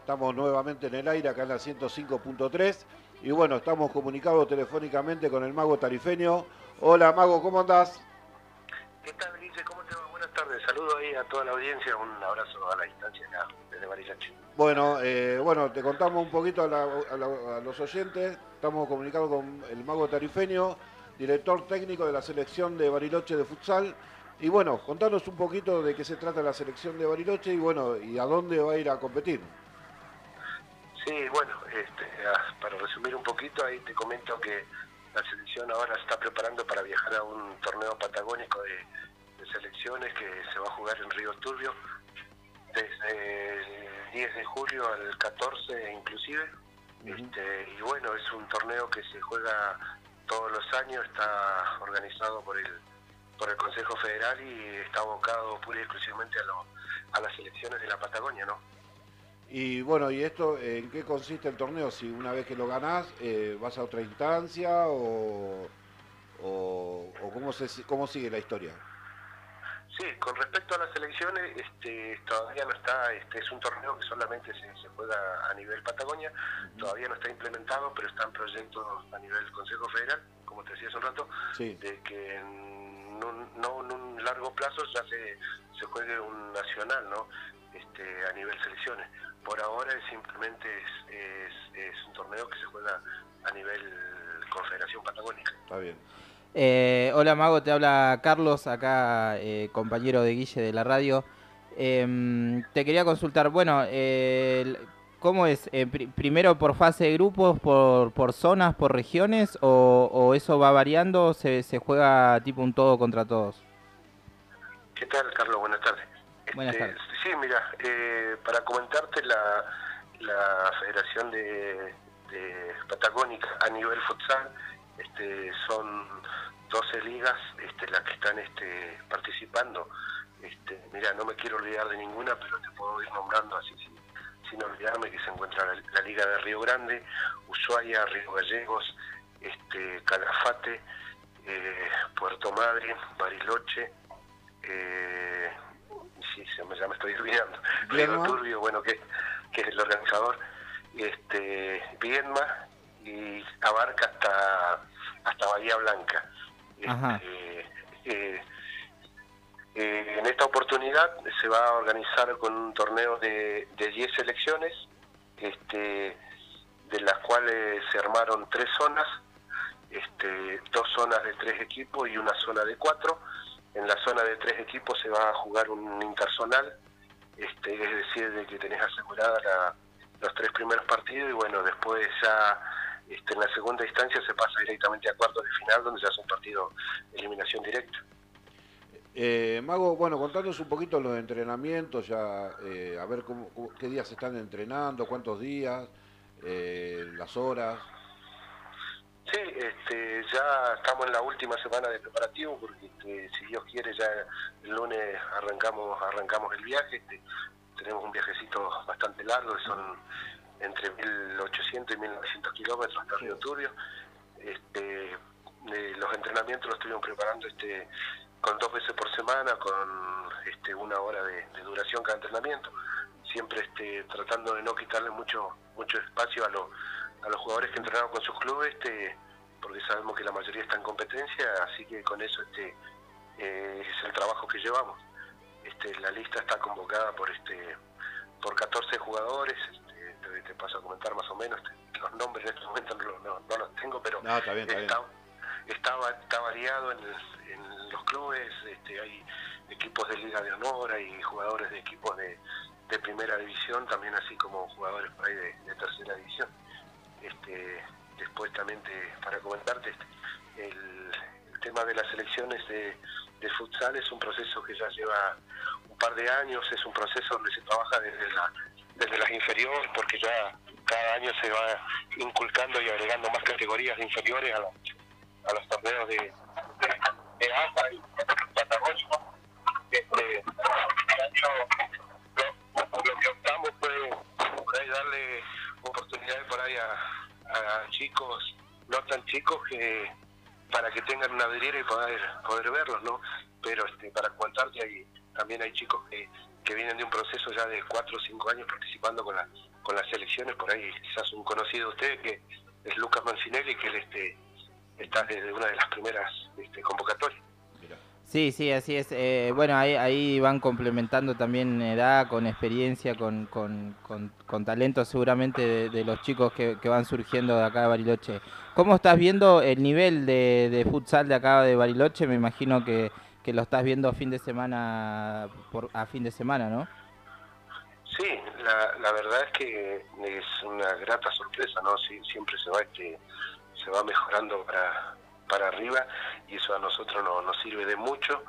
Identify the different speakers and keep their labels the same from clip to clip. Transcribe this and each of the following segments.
Speaker 1: Estamos nuevamente en el aire acá en la 105.3 y bueno, estamos comunicados telefónicamente con el mago tarifeño. Hola mago, ¿cómo andás?
Speaker 2: ¿Qué tal, Guille? ¿Cómo te va? Buenas tardes. Saludo ahí a toda la audiencia. Un abrazo a la distancia acá, desde Bariloche.
Speaker 1: Bueno, eh, bueno, te contamos un poquito a, la- a la- a los oyentes. Estamos comunicados con el mago tarifeño, director técnico de la selección de Bariloche de futsal. Y bueno, contanos un poquito de qué se trata la selección de Bariloche y bueno, y a dónde va a ir a competir.
Speaker 2: Sí, bueno, este, ah, para resumir un poquito, ahí te comento que la selección ahora se está preparando para viajar a un torneo patagónico de, de selecciones que se va a jugar en Río Turbio desde el 10 de julio al 14 inclusive. Este, y bueno, es un torneo que se juega todos los años, está organizado por el por el Consejo Federal y está abocado pura y exclusivamente a, lo- a las selecciones de la Patagonia, ¿no?
Speaker 1: Y bueno, ¿y esto en qué consiste el torneo? Si una vez que lo ganás, eh, vas a otra instancia o, o, o cómo, se, cómo sigue la historia?
Speaker 2: Sí, con respecto a las elecciones, este, todavía no está, este, es un torneo que solamente se, se juega a nivel Patagonia, todavía no está implementado, pero están proyectos a nivel Consejo Federal, como te decía hace un rato,
Speaker 1: Sí.
Speaker 2: de que en un, no en un largo plazo ya se, se juegue un nacional, ¿no? Este, a nivel selecciones. Por ahora es simplemente es, es, es un torneo que se juega a nivel Confederación Patagónica.
Speaker 1: Está bien.
Speaker 3: Eh, hola Mago, te habla Carlos, acá eh, compañero de Guille de la radio. Em, te quería consultar, bueno, eh, ¿cómo es? Eh, pri- ¿Primero por fase de grupos, por, por zonas, por regiones o, o eso va variando? ¿Se, ¿Se juega tipo un todo contra todos?
Speaker 2: ¿Qué tal, Carlos? Buenas tardes.
Speaker 3: Buenas
Speaker 2: Este,
Speaker 3: tardes.
Speaker 2: Sí, mira, eh, para comentarte la, la Federación de, de Patagónica a nivel futsal, este, son 12 ligas este, las que están este, participando. Este, mira, no me quiero olvidar de ninguna, pero te puedo ir nombrando así sin, sin olvidarme que se encuentra la, la Liga de Río Grande, Ushuaia, Río Gallegos, este, Calafate, eh, Puerto Madre, Bariloche, eh, sí, se me, ya me estoy olvidando, Río. Turbio, bueno, que, que es el organizador, este, Viedma y abarca hasta, hasta Bahía Blanca. Este, eh, eh, en esta oportunidad se va a organizar con un torneo de, de 10 selecciones, este, de las cuales se armaron tres zonas, este, dos zonas de tres equipos y una zona de cuatro. En la zona de tres equipos se va a jugar un interzonal, este, es decir, de que tenés asegurada la- los tres primeros partidos y bueno, después ya este, en la segunda instancia se pasa directamente a cuartos de final donde ya es un partido de eliminación directa.
Speaker 1: Eh, Mago, bueno, contanos un poquito los entrenamientos, ya eh, a ver cómo, cómo- qué días están entrenando, cuántos días, eh, las horas.
Speaker 2: Sí, este, ya estamos en la última semana de preparativo porque este, si Dios quiere ya el lunes arrancamos arrancamos el viaje. este, tenemos un viajecito bastante largo, que son entre 1800 y 1900 kilómetros hasta Río Turbio. Este, eh, los entrenamientos los estuvimos preparando este, con dos veces por semana, con este, una hora de, de duración cada entrenamiento, siempre este, tratando de no quitarle mucho mucho espacio a, los a los jugadores que entrenaron con sus clubes, este, porque sabemos que la mayoría está en competencia, así que con eso este, eh, es el trabajo que llevamos. Este, la lista está convocada por este por 14 jugadores, te, te paso a comentar más o menos, los nombres en este momento no, no- no los tengo, pero
Speaker 1: No, está bien, está bien.
Speaker 2: está, está, va- está variado en, el- en los clubes, este, hay equipos de Liga de Honor, hay jugadores de equipos de, de primera división, también así como jugadores por ahí de, de tercera división. Este, después también te- para comentarte, este, el, el tema de las elecciones de, de futsal es un proceso que ya lleva un par de años, es un proceso donde se trabaja desde, la, desde las inferiores, porque ya cada año se va inculcando y agregando más categorías inferiores a, la- a los torneos de, de, de AFA y patagónico. Este, año lo, que optamos fue ahí darle oportunidades por ahí a, chicos no tan chicos que, para que tengan una vidriera y poder poder verlos, ¿no? Pero este, para contarte, hay, también hay chicos que, que vienen de un proceso ya de 4 o 5 años participando con, la, con las selecciones, por ahí quizás un conocido de usted que es Lucas Mancinelli, que él este, está desde una de las primeras este, convocatorias.
Speaker 3: Sí, sí, así es. Eh, bueno, ahí, ahí van complementando también edad, con experiencia, con, con, con, con talento seguramente de, de los chicos que, que van surgiendo de acá de Bariloche. ¿Cómo estás viendo el nivel de, de futsal de acá de Bariloche? Me imagino que, que lo estás viendo fin de semana por, a fin de semana, ¿no?
Speaker 2: Sí, la, la verdad es que es una grata sorpresa, ¿no? Sí, siempre se va este se va mejorando para, para arriba y eso a nosotros no, nos sirve de mucho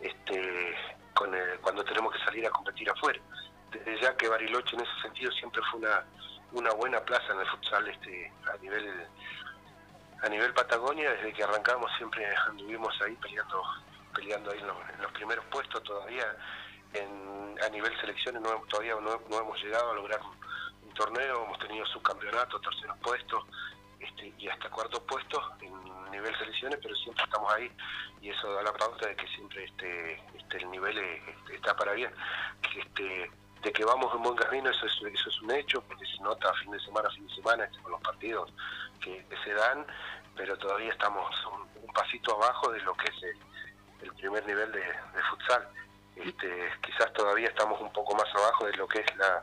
Speaker 2: este con el- cuando tenemos que salir a competir afuera. Desde ya que Bariloche en ese sentido siempre fue una, una buena plaza en el futsal este a nivel a nivel Patagonia, desde que arrancamos siempre anduvimos ahí peleando peleando ahí en los, primeros puestos todavía en, a nivel selecciones no, todavía no, hemos llegado a lograr un, torneo, hemos tenido subcampeonatos, terceros puestos este, y hasta cuartos puestos en nivel selecciones, pero siempre estamos ahí y eso da la pauta de que siempre este, este el nivel eh, este, está para bien. Este, de que vamos en buen camino, eso es, eso es un hecho, porque se nota fin de semana fin de semana este, con los partidos que, que se dan, pero todavía estamos un, un pasito abajo de lo que es el, el primer nivel de, futsal. Este, quizás todavía estamos un poco más abajo de lo que es la,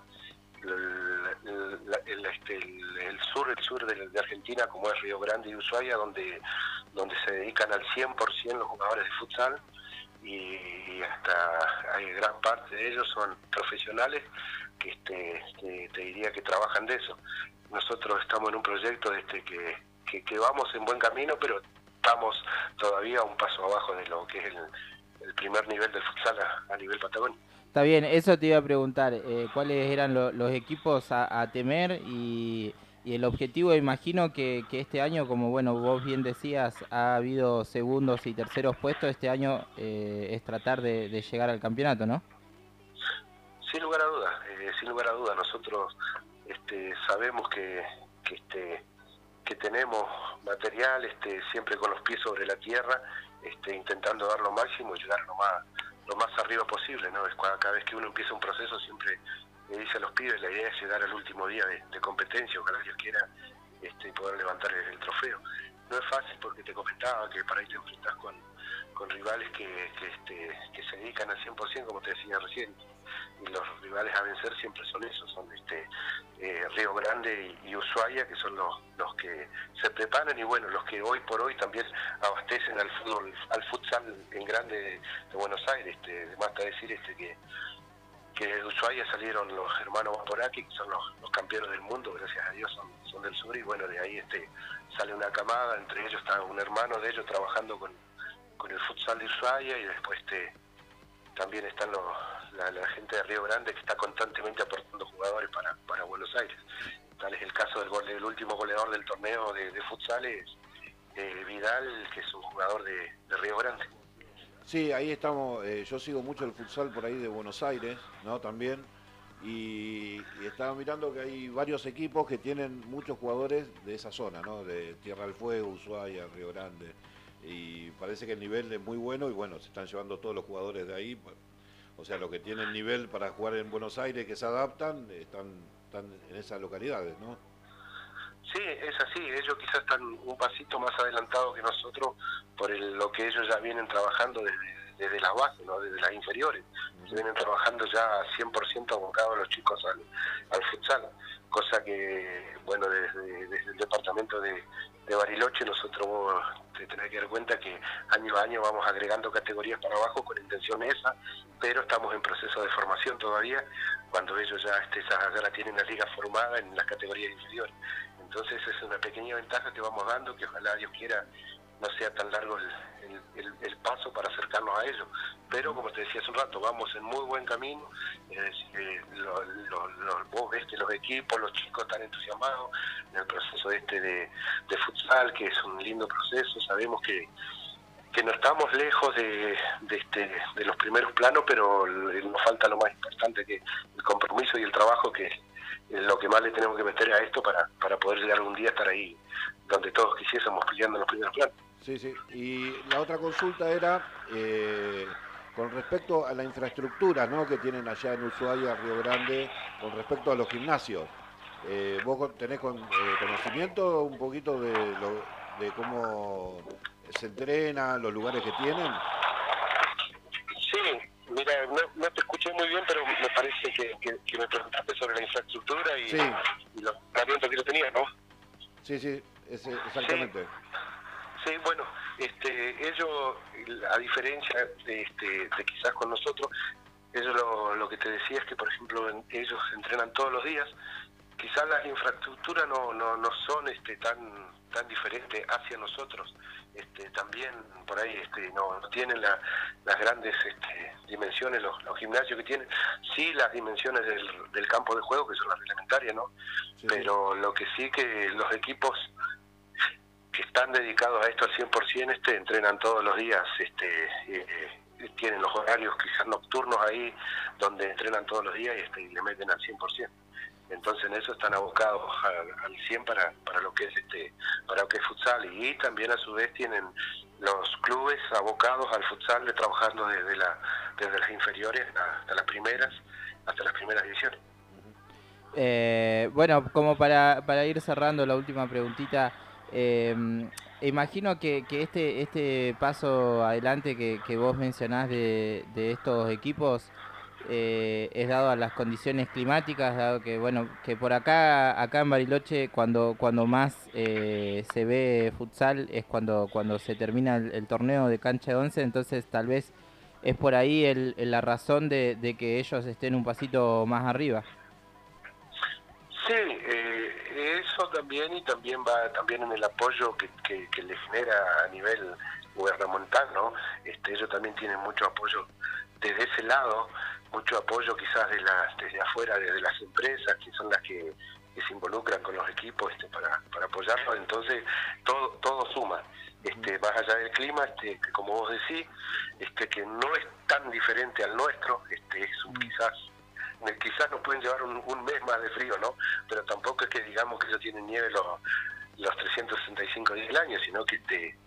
Speaker 2: este, el- sur, el sur de, de Argentina, como es Río Grande y Ushuaia, donde, donde se dedican al 100% los jugadores de futsal y hasta hay gran parte de ellos son profesionales que este, que te diría que trabajan de eso. Nosotros estamos en un proyecto este que, que vamos en buen camino, pero estamos todavía un paso abajo de lo que es el, el primer nivel del futsal a, a nivel Patagonia.
Speaker 3: Está bien, eso te iba a preguntar, eh, cuáles eran lo- los equipos a, a temer y, y el objetivo, imagino que, que este año, como bueno vos bien decías, ha habido segundos y terceros puestos, este año eh, es tratar de, de llegar al campeonato, ¿no?
Speaker 2: Sin lugar a dudas, eh, sin lugar a dudas, nosotros este, sabemos que, que, este, que tenemos material este, siempre con los pies sobre la tierra, este, intentando dar lo máximo y llegar lo más, lo más arriba posible. ¿no? Es cua- cada vez que uno empieza un proceso siempre le dice a los pibes, la idea es llegar al último día de, de competencia, ojalá Dios quiera este, poder levantar el, el trofeo. No es fácil porque te comentaba que para ahí te enfrentas con, con rivales que, que, este, que se dedican al 100%, como te decía recién, y los rivales a vencer siempre son esos, son este eh, Río Grande y, Ushuaia, que son los, los que se preparan y bueno, los que hoy por hoy también abastecen al fútbol, al futsal en grande de, de Buenos Aires. Este, basta decir este que que de Ushuaia salieron los hermanos Vaporaki, que son los, los campeones del mundo, gracias a Dios son, son del sur, y bueno, de ahí este sale una camada, entre ellos está un hermano de ellos trabajando con, con el futsal de Ushuaia, y después este también están los, la, la gente de Río Grande que está constantemente aportando jugadores para, para Buenos Aires. Tal es el caso del, último goleador del torneo de, de futsal, eh, Vidal, que es un jugador de, de Río Grande.
Speaker 1: Sí, ahí estamos. eh, yo sigo mucho el futsal por ahí de Buenos Aires, ¿no? También. Y, y estaba mirando que hay varios equipos que tienen muchos jugadores de esa zona, ¿no? De Tierra del Fuego, Ushuaia, Río Grande. Y parece que el nivel es muy bueno y bueno, se están llevando todos los jugadores de ahí. O sea, los que tienen nivel para jugar en Buenos Aires, que se adaptan, están, están en esas localidades, ¿no?
Speaker 2: Sí, es así. Ellos quizás están un pasito más adelantados que nosotros por el- lo que ellos ya vienen trabajando desde, desde la base, ¿no? desde las inferiores. Vienen trabajando ya 100% abocados los chicos al, al futsal. Cosa que, bueno, desde, desde el departamento de, Bariloche nosotros te tenés que dar cuenta que año a año vamos agregando categorías para abajo con intención esa, pero estamos en proceso de formación todavía, cuando ellos ya, este, ya la tienen la liga formada en las categorías inferiores. Entonces es una pequeña ventaja que vamos dando, que ojalá Dios quiera no sea tan largo el, el- paso para acercarnos a ellos. Pero como te decía hace un rato, vamos en muy buen camino. Eh, lo- lo- vos ves que los equipos, los chicos están entusiasmados en el proceso este de, futsal, que es un lindo proceso. Sabemos que, que no estamos lejos de, de, este, de los primeros planos, pero nos falta lo más importante, que el compromiso y el trabajo, que es lo que más le tenemos que meter a esto para, para poder llegar algún día a estar ahí donde todos quisiésemos peleando los primeros planos.
Speaker 1: Sí, sí. Y la otra consulta era eh, con respecto a la infraestructura ¿no? que tienen allá en Ushuaia, Río Grande, con respecto a los gimnasios. Eh, ¿Vos tenés con- eh, conocimiento un poquito de, lo- de cómo se entrena, los lugares que tienen?
Speaker 2: Sí, mira, no, no te escuché muy bien, pero me parece que, que- que me preguntaste sobre la infraestructura y,
Speaker 1: Sí.
Speaker 2: y los entrenamientos que yo tenía, ¿no?
Speaker 1: Sí, sí, ese- exactamente.
Speaker 2: Sí, bueno, este, ellos, a diferencia de, este, de quizás con nosotros, ellos lo, lo que te decía es que, por ejemplo, en- ellos entrenan todos los días. Quizás las infraestructuras no, no, no son este, tan tan diferentes hacia nosotros. Este, también por ahí este, no, no tienen la- las grandes este, dimensiones, los, los gimnasios que tienen. Sí, las dimensiones del, del campo de juego, que son las reglamentarias, ¿no?
Speaker 1: Sí, sí.
Speaker 2: Pero lo que sí que los equipos que están dedicados a esto al 100% este, entrenan todos los días, este, eh, tienen los horarios quizás nocturnos ahí donde entrenan todos los días y, este, y le meten al 100%. Entonces en eso están abocados al, al 100 para, para lo que es este para lo que es futsal y también a su vez tienen los clubes abocados al futsal de trabajando desde la desde las inferiores hasta las primeras hasta las primeras divisiones.
Speaker 3: Eh, bueno, como para, para ir cerrando la última preguntita, eh, imagino que, que este, este paso adelante que, vos mencionás de, estos equipos eh, es dado a las condiciones climáticas, dado que bueno que por acá acá en Bariloche cuando cuando más eh, se ve futsal es cuando cuando se termina el, torneo de cancha de once, entonces tal vez es por ahí el- la razón de, de que ellos estén un pasito más arriba.
Speaker 2: Sí, eh, eso también y también va también en el apoyo que, que, que le genera a nivel gubernamental, ¿no? Este, ellos también tienen mucho apoyo desde ese lado, mucho apoyo quizás de las, desde afuera, desde las empresas, que son las que, que se involucran con los equipos este, para, para apoyarlos, entonces todo, todo suma. Este, más allá del clima, este, que como vos decís, este, que no es tan diferente al nuestro, este, es un, quizás quizás nos pueden llevar un, un mes más de frío, ¿no? Pero tampoco es que digamos que ellos tienen nieve los, los 365 días del año, sino que este,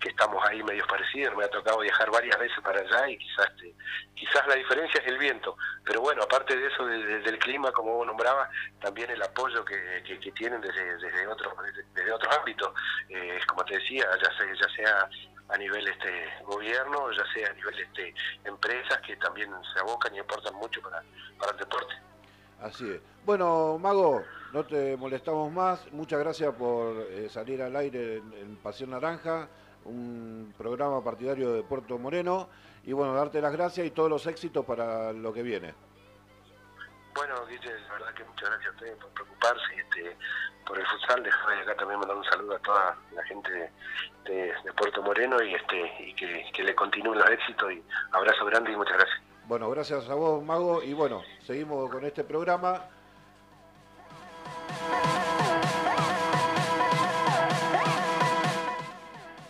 Speaker 2: que estamos ahí medios parecidos. Me ha tocado viajar varias veces para allá y quizás este, quizás la diferencia es el viento. Pero bueno, aparte de eso, de- de- del clima, como vos nombrabas, también el apoyo que, que, tienen desde, desde, desde, desde otros ámbitos. Eh, como te decía, ya sea, ya sea a nivel este gobierno, ya sea a nivel este empresas que también se abocan y aportan mucho para, para el deporte.
Speaker 1: Así es. Bueno, Mago, no te molestamos más. Muchas gracias por eh, salir al aire en, en Pasión Naranja, un programa partidario de Puerto Moreno. Y bueno, darte las gracias y todos los éxitos para lo que viene.
Speaker 2: Bueno, Guille, la verdad que muchas gracias a ustedes por preocuparse este, por el futsal. Déjame acá también mandar un saludo a toda la gente de Puerto Moreno y este y que, que le continúen los éxitos y abrazo grande y muchas gracias.
Speaker 1: Bueno, gracias a vos, Mago. Y bueno, seguimos con este programa.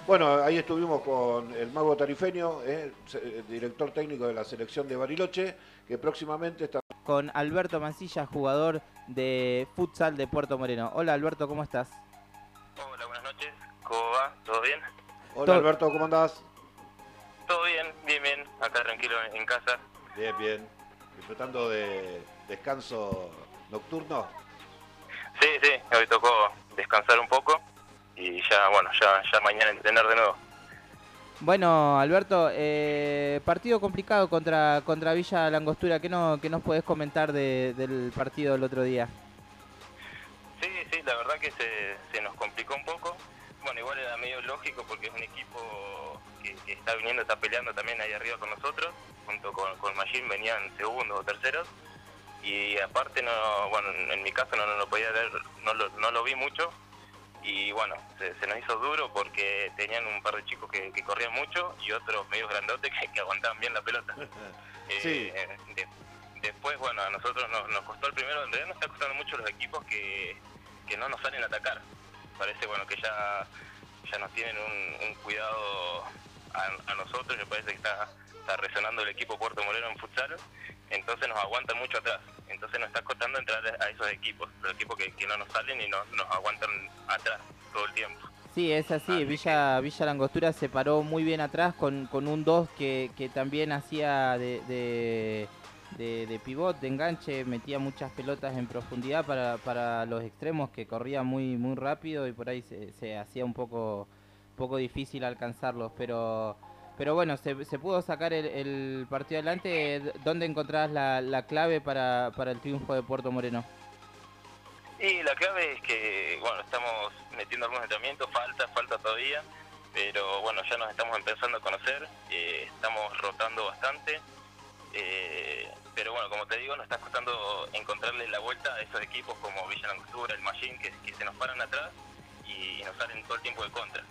Speaker 1: Bueno, ahí estuvimos con el Mago Tarifeño, eh, eh, director técnico de la selección de Bariloche, que próximamente está...
Speaker 3: Con Alberto Mancilla, jugador de futsal de Puerto Moreno. Hola Alberto, ¿cómo estás?
Speaker 4: Hola, buenas noches. ¿Cómo va? ¿Todo bien?
Speaker 1: Hola
Speaker 3: Todo-
Speaker 1: Alberto, ¿cómo andás?
Speaker 4: Todo bien, bien, bien. Acá tranquilo en en casa.
Speaker 1: Bien, bien. Disfrutando de descanso nocturno.
Speaker 4: Sí, sí, hoy tocó descansar un poco y ya, bueno, ya, ya mañana entrenar de nuevo.
Speaker 3: Bueno, Alberto, eh, partido complicado contra, contra Villa Langostura. ¿Qué, no, qué nos podés comentar de- del partido del otro día?
Speaker 4: Sí, sí, la verdad que se, se nos complicó un poco. Bueno, igual era medio lógico porque es un equipo que, que está viniendo, está peleando también ahí arriba con nosotros, junto con, con Machine venían segundos o terceros. Y aparte, no, bueno, en mi caso no, no lo podía ver, no lo, no lo vi mucho. Y bueno, se, se nos hizo duro porque tenían un par de chicos que, que corrían mucho y otros medios grandotes que, que aguantaban bien la pelota.
Speaker 1: Sí.
Speaker 4: Eh, de- después, bueno, a nosotros nos, nos costó el primero, en realidad nos está costando mucho los equipos que, que no nos salen a atacar. Parece, bueno, que ya, ya nos tienen un, un cuidado a, a nosotros, me parece que está, está resonando el equipo Puerto Moreno en futsal, entonces nos aguantan mucho atrás. Entonces nos está costando entrar a esos equipos, los equipos que, que no nos salen y no, nos aguantan atrás todo el tiempo.
Speaker 3: Sí, es así. Villa, Villa Langostura se paró muy bien atrás con, con un 2 que, que también hacía de, de, de, de pivot, de enganche, metía muchas pelotas en profundidad para, para los extremos que corría muy, muy rápido y por ahí se, se hacía un poco, poco difícil alcanzarlos. Pero, pero bueno, se, se pudo sacar el, el partido adelante. ¿Dónde encontrás la, la clave para, para el triunfo de Puerto Moreno?
Speaker 4: Y la clave es que, bueno, estamos metiendo algunos entrenamientos, falta, falta todavía, pero bueno, ya nos estamos empezando a conocer, eh, estamos rotando bastante, eh, pero bueno, como te digo, nos está costando encontrarle la vuelta a esos equipos como Villa Langostura, el Machine, que, se nos paran atrás y nos salen todo el tiempo de contra.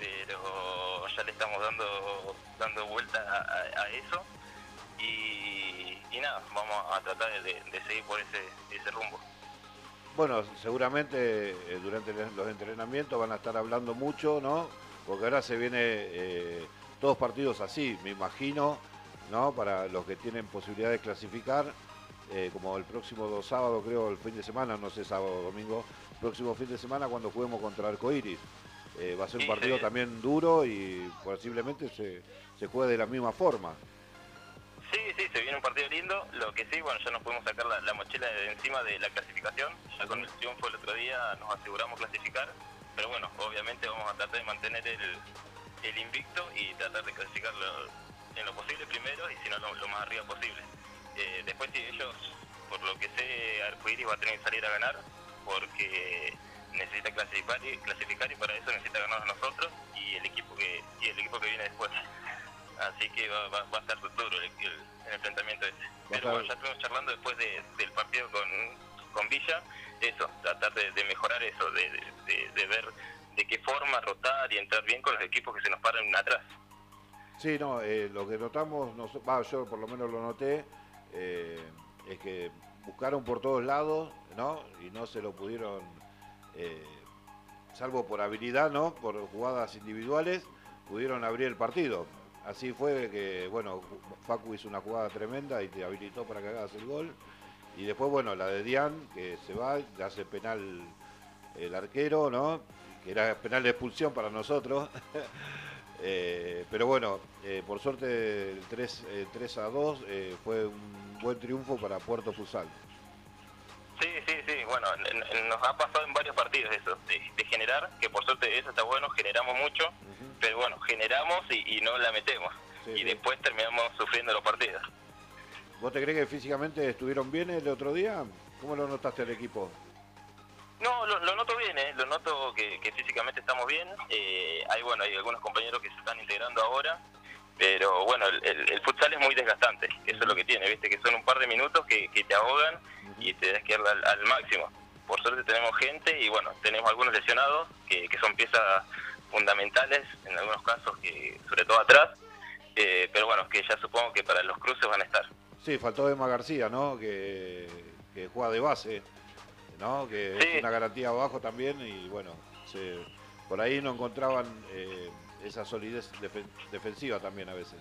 Speaker 4: Pero ya le estamos dando dando vuelta a, eso y, nada, vamos a tratar de, seguir por ese, rumbo.
Speaker 1: Bueno, seguramente eh, durante los entrenamientos van a estar hablando mucho, ¿no? Porque ahora se viene eh, todos partidos así, me imagino, ¿no? Para los que tienen posibilidad de clasificar, eh, como el próximo sábado, creo, el fin de semana, no sé, sábado domingo, próximo fin de semana cuando juguemos contra Arcoiris. Eh, va a ser un
Speaker 4: Sí,
Speaker 1: partido
Speaker 4: sí.
Speaker 1: también duro y posiblemente se, se juegue de la misma forma.
Speaker 4: Sí, sí, se viene un partido lindo. Lo que sí, bueno, ya nos podemos sacar la, la mochila de encima de la clasificación. Ya con el triunfo el otro día nos aseguramos clasificar. Pero bueno, obviamente vamos a tratar de mantener el, el invicto y tratar de clasificarlo en lo posible primero y si no lo, lo más arriba posible. Eh, después si ellos, por lo que sé, Arcoiris va a tener que salir a ganar porque necesita clasificar y, clasificar y para eso necesita ganar a nosotros y el equipo que y el equipo que viene después. Así que va, va- va a estar duro el, el- el enfrentamiento ese. Pero bueno, ya estuvimos charlando después de- del partido con, con Villa, eso, tratar de, de mejorar eso, de, de- ver de qué forma rotar y entrar bien con los equipos que se nos paran atrás.
Speaker 1: Sí, no, eh, lo que notamos, nos- va, yo por lo menos lo noté, eh, es que buscaron por todos lados, ¿no? Y no se lo pudieron, eh, salvo por habilidad, ¿no? Por jugadas individuales, pudieron abrir el partido. Así fue que, bueno, Facu hizo una jugada tremenda y te habilitó para que hagas el gol. Y después, bueno, la de Dian, que se va, le hace penal el arquero, ¿no? Que era penal de expulsión para nosotros. Eh, pero bueno, eh, por suerte el 3, eh, 3 a 2 eh, fue un buen triunfo para Puerto Futsal.
Speaker 4: Nos ha pasado en varios partidos eso, de, de generar, que por suerte eso está bueno, generamos mucho, pero bueno, generamos y, y no la metemos.
Speaker 1: Sí,
Speaker 4: y
Speaker 1: sí.
Speaker 4: después terminamos sufriendo los partidos.
Speaker 1: ¿Vos te crees que físicamente estuvieron bien el otro día? ¿Cómo lo notaste al equipo?
Speaker 4: No, lo, lo noto bien, ¿eh? lo noto que, que físicamente estamos bien. Eh, hay bueno, hay algunos compañeros que se están integrando ahora, pero bueno, el, el- el futsal es muy desgastante, eso es lo que tiene, viste, que son un par de minutos que, que te ahogan y te das que al, al máximo. Por suerte tenemos gente y bueno, tenemos algunos lesionados que, que son piezas fundamentales en algunos casos, que sobre todo atrás, eh, pero bueno, que ya supongo que para los cruces van a estar.
Speaker 1: Sí, faltó Emma García, ¿no? Que, que juega de base, ¿no? Que
Speaker 4: Sí.
Speaker 1: es una garantía abajo también y bueno, se- por ahí no encontraban eh, esa solidez defen- defensiva también a veces.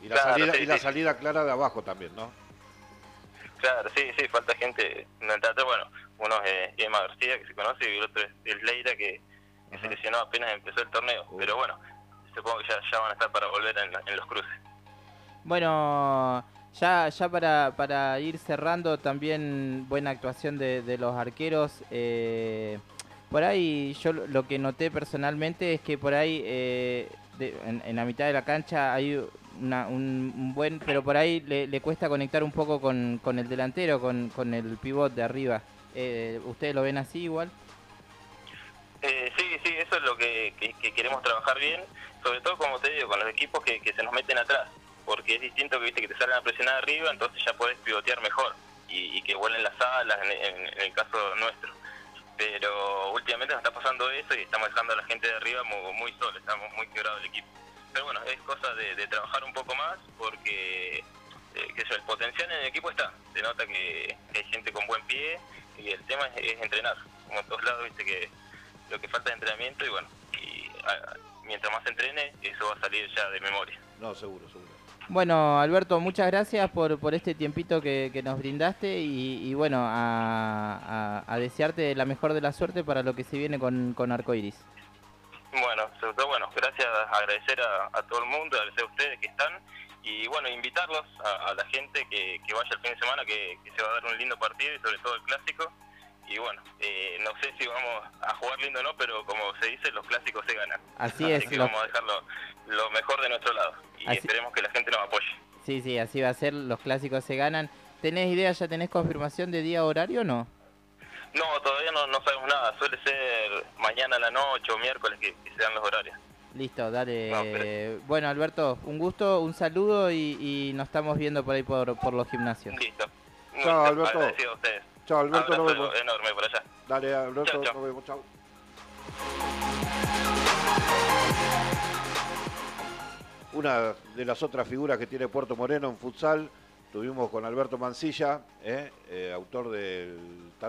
Speaker 1: Y la,
Speaker 4: Claro,
Speaker 1: salida,
Speaker 4: sí,
Speaker 1: y la
Speaker 4: sí.
Speaker 1: salida clara de abajo también, ¿no?
Speaker 4: Claro, sí, sí, falta gente en el teatro. Bueno, uno es Emma García, que se conoce, y el otro es, Leira, que, que se lesionó apenas empezó el torneo.
Speaker 1: Uh.
Speaker 4: Pero bueno, supongo que ya, ya van a estar para volver en, en los cruces.
Speaker 3: Bueno, ya, ya para, para ir cerrando, también buena actuación de, de los arqueros. eh, por ahí yo lo- lo que noté personalmente es que por ahí eh, de- en, en la mitad de la cancha hay una- un, buen, pero por ahí le, cuesta conectar un poco con, con el delantero, con, con el pivot de arriba. Eh, ¿Ustedes lo ven así igual?
Speaker 4: Eh, sí, sí, eso es lo que, que- que queremos trabajar bien, sobre todo, como te digo, con los equipos que, se nos meten atrás, porque es distinto que viste que te salen a presionar arriba, entonces ya podés pivotear mejor y, que vuelen las alas en, en- el caso nuestro. Pero últimamente nos está pasando eso y estamos dejando a la gente de arriba muy, muy sola, estamos muy quebrados el equipo. Pero bueno, es cosa de, de trabajar un poco más porque eh, que eso, el potencial en el equipo está. Se nota que, hay gente con buen pie y el tema es, es entrenar. Como en todos lados, viste que lo que falta es entrenamiento y bueno, y, ah, mientras más entrene, eso va a salir ya de memoria.
Speaker 1: No, seguro, seguro.
Speaker 3: Bueno, Alberto, muchas gracias por, por este tiempito que, que nos brindaste y, y bueno, a, a- a desearte la mejor de la suerte para lo que se viene con, con Arcoiris.
Speaker 4: Agradecer a, a todo el mundo, agradecer a ustedes que están y bueno, invitarlos a, a la gente que, que vaya el fin de semana, que, que se va a dar un lindo partido y sobre todo el clásico. Y bueno, eh, no sé si vamos a jugar lindo o no, pero como se dice, los clásicos se ganan.
Speaker 3: Así es,
Speaker 4: que
Speaker 3: lo-
Speaker 4: vamos a dejar lo, lo mejor de nuestro lado y
Speaker 3: Así-
Speaker 4: esperemos que la gente nos apoye.
Speaker 3: Sí, sí, así va a ser, los clásicos se ganan. ¿Tenés idea, ya tenés confirmación de día horario o no?
Speaker 4: No, todavía no, no sabemos nada, suele ser mañana a la noche o miércoles que, que se dan los horarios.
Speaker 3: Listo, dale.
Speaker 4: No, pero-
Speaker 3: Bueno, Alberto, un gusto, un saludo y, y nos estamos viendo por ahí por, por los gimnasios.
Speaker 4: Listo.
Speaker 1: Chao, Alberto. Chao, Alberto, nos vemos.
Speaker 4: enorme por allá.
Speaker 1: Dale, Alberto, nos vemos. Chao. Una de las otras figuras que tiene Puerto Moreno en futsal, tuvimos con Alberto Mancilla, eh, eh, autor del